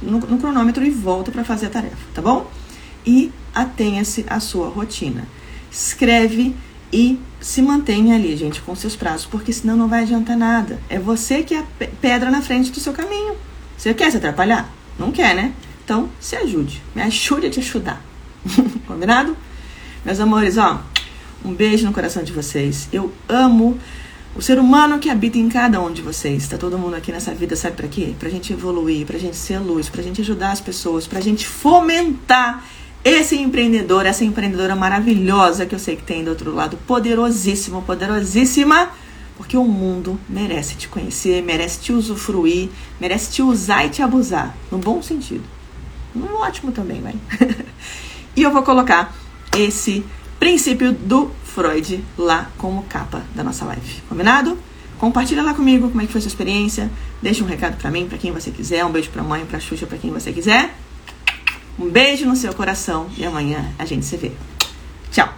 no, cronômetro e volta para fazer a tarefa, tá bom? E atenha-se à sua rotina. Escreve e se mantenha ali, gente, com seus prazos, porque senão não vai adiantar nada. É você que é a pedra na frente do seu caminho. Você quer se atrapalhar? Não quer, né? Então, se ajude. Me ajude a te ajudar. Combinado? Meus amores, ó, um beijo no coração de vocês. Eu amo o ser humano que habita em cada um de vocês. Tá todo mundo aqui nessa vida, sabe para quê? Pra gente evoluir, pra gente ser luz, pra gente ajudar as pessoas, pra gente fomentar esse empreendedor, essa empreendedora maravilhosa que eu sei que tem do outro lado, poderosíssimo, poderosíssima, porque o mundo merece te conhecer, merece te usufruir, merece te usar e te abusar, no bom sentido. No ótimo também, vai. e eu vou colocar esse princípio do Freud lá como capa da nossa live. Combinado? Compartilha lá comigo como é que foi sua experiência. Deixa um recado para mim, para quem você quiser. Um beijo pra mãe, pra Xuxa, para quem você quiser. Um beijo no seu coração e amanhã a gente se vê. Tchau!